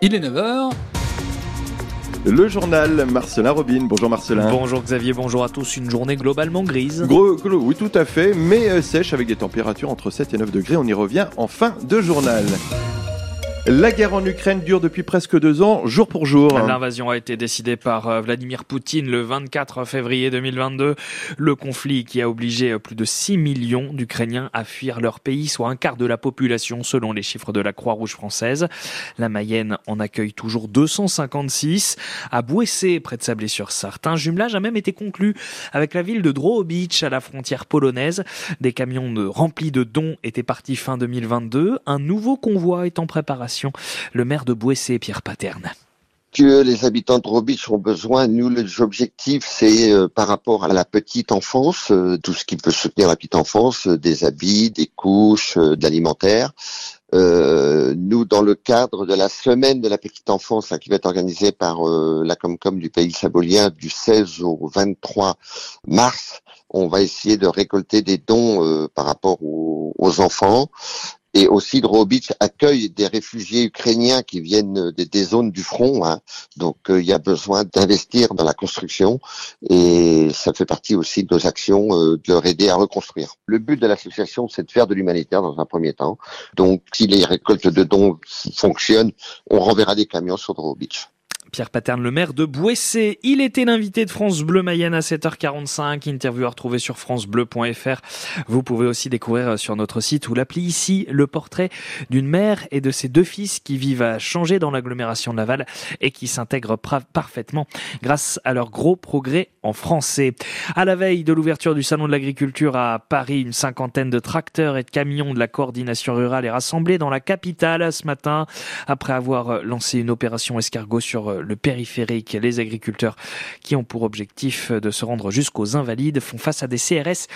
Il est 9h. Le journal Marcelin Robin. Bonjour Marcelin. Bonjour Xavier, bonjour à tous. Une journée globalement grise. Gros, gros, oui, tout à fait, mais euh, sèche avec des températures entre 7 et 9 degrés. On y revient en fin de journal. La guerre en Ukraine dure depuis presque deux ans, jour pour jour. L'invasion a été décidée par euh, Vladimir Poutine le 24 février 2022. Le conflit qui a obligé euh, plus de 6 millions d'Ukrainiens à fuir leur pays, soit un quart de la population selon les chiffres de la Croix-Rouge française. La Mayenne en accueille toujours 256. À Bouessé, près de Sablé-sur-Sarthe, un jumelage a même été conclu avec la ville de Drohobych à la frontière polonaise. Des camions remplis de dons étaient partis fin 2022. Un nouveau convoi est en préparation le maire de Bouessé, Pierre Paterne que les habitants de Robich ont besoin. Nous, les objectifs, c'est euh, par rapport à la petite enfance, euh, tout ce qui peut soutenir la petite enfance, euh, des habits, des couches, de l'alimentaire. nous, dans le cadre de la semaine de la petite enfance, qui va être organisée par la Comcom du pays sabolien du 16 au 23 mars, on va essayer de récolter des dons par rapport aux enfants. Et aussi, Drobitch accueille des réfugiés ukrainiens qui viennent des, zones du front. Hein. Donc, euh, il y a besoin d'investir dans la construction et ça fait partie aussi de nos actions euh, de leur aider à reconstruire. Le but de l'association, c'est de faire de l'humanitaire dans un premier temps. Donc, si les récoltes de dons fonctionnent, on renverra des camions sur Drobitch. Pierre Paterne, le maire de Bouessé. Il était l'invité de France Bleu Mayenne à 7h45. Interview à retrouver sur francebleu.fr. Vous pouvez aussi découvrir euh, sur notre site ou l'appli ici le portrait d'une mère et de ses deux fils qui vivent à changer dans l'agglomération de et qui s'intègrent parfaitement grâce à leur gros progrès en français. À la veille de l'ouverture du salon de l'agriculture à Paris, une cinquantaine de tracteurs et de camions de la coordination rurale est rassemblée dans la capitale ce matin après avoir euh, lancé une opération escargot sur euh, le périphérique. Les agriculteurs qui ont pour objectif de se rendre jusqu'aux invalides font face à des CRS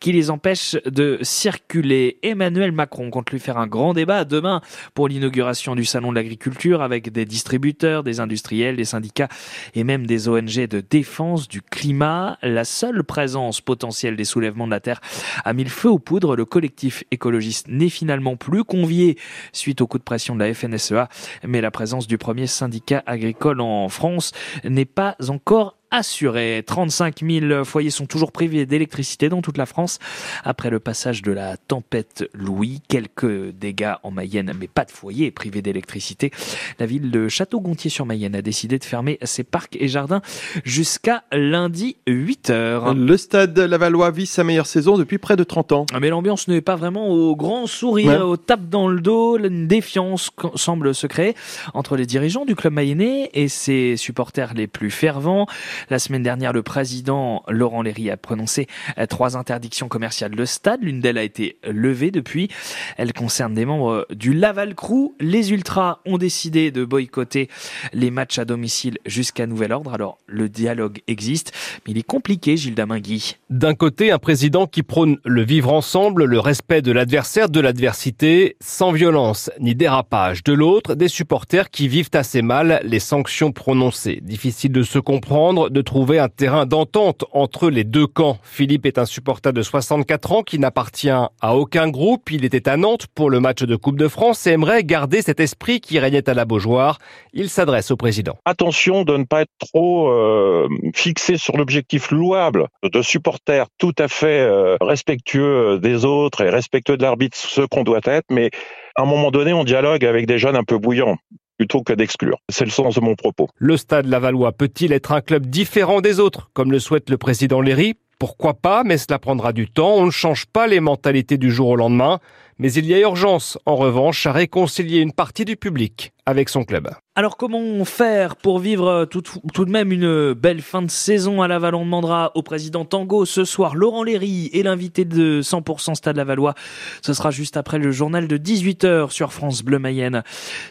qui les empêchent de circuler. Emmanuel Macron compte lui faire un grand débat demain pour l'inauguration du salon de l'agriculture avec des distributeurs, des industriels, des syndicats et même des ONG de défense du climat. La seule présence potentielle des soulèvements de la terre a mis le feu aux poudres. Le collectif écologiste n'est finalement plus convié suite au coup de pression de la FNSEA, mais la présence du premier syndicat agricole en France n'est pas encore assuré. 35 000 foyers sont toujours privés d'électricité dans toute la France après le passage de la tempête Louis. Quelques dégâts en Mayenne, mais pas de foyers privés d'électricité. La ville de Château-Gontier-sur-Mayenne a décidé de fermer ses parcs et jardins jusqu'à lundi 8 h Le stade Lavallois vit sa meilleure saison depuis près de 30 ans. Mais l'ambiance n'est pas vraiment au grand sourire, au tape dans le dos. Une défiance semble se créer entre les dirigeants du club mayennais et ses supporters les plus fervents. La semaine dernière, le président Laurent Léry a prononcé euh, trois interdictions commerciales de stade. L'une d'elles a été levée depuis. Elle concerne des membres du Laval Crew. Les Ultras ont décidé de boycotter les matchs à domicile jusqu'à nouvel ordre. Alors, le dialogue existe, mais il est compliqué, Gilles Damingui. D'un côté, un président qui prône le vivre ensemble, le respect de l'adversaire, de l'adversité, sans violence ni dérapage. De l'autre, des supporters qui vivent assez mal les sanctions prononcées. Difficile de se comprendre, de trouver un terrain d'entente entre les deux camps. Philippe est un supporter de 64 ans qui n'appartient à aucun groupe. Il était à Nantes pour le match de Coupe de France et aimerait garder cet esprit qui régnait à la Beaujoire. Il s'adresse au président. Attention de ne pas être trop euh, fixé sur l'objectif louable de supporters tout à fait euh, respectueux des autres et respectueux de l'arbitre, ce qu'on doit être, mais à un moment donné, on dialogue avec des jeunes un peu bouillants plutôt que d'exclure. C'est le sens de mon propos. Le stade Lavallois peut-il être un club différent des autres, comme le souhaite le président Léry? Pourquoi pas, mais cela prendra du temps. On ne change pas les mentalités du jour au lendemain. Mais il y a urgence, en revanche, à réconcilier une partie du public avec son club. Alors comment faire pour vivre tout, tout, de même une belle fin de saison à Laval? On demandera au président Tango ce soir. Laurent Léry est l'invité de 100% Stade Lavallois. Ce sera juste après le journal de 18h sur France Bleu Mayenne.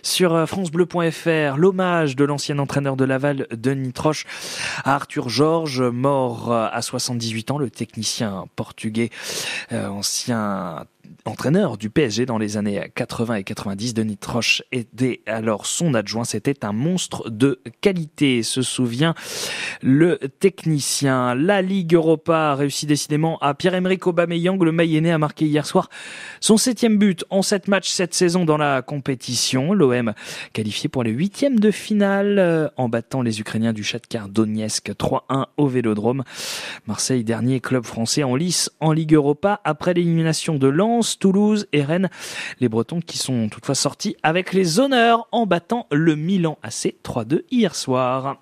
Sur euh, francebleu.fr, l'hommage de l'ancien entraîneur de Laval, Denis Troche, à Arthur Georges, mort euh, à 78 ans, le technicien portugais, euh, ancien entraîneur du PSG dans les années 80 et 90. Denis Troche était alors son adjoint. C'était un monstre de qualité, se souvient le technicien. La Ligue Europa a réussi décidément à Pierre-Emerick Aubameyang. Le Mayennais a marqué hier soir son septième but en sept matchs cette saison dans la compétition. L'OM qualifié pour les huitièmes de finale euh, en battant les Ukrainiens du Shakhtar Donetsk 3-1 au Vélodrome. Marseille, dernier club français en lice en Ligue Europa après l'élimination de Lens, Toulouse et Rennes. Les Bretons qui sont toutefois sortis avec les honneurs en battant le Milan AC 3-2 hier soir.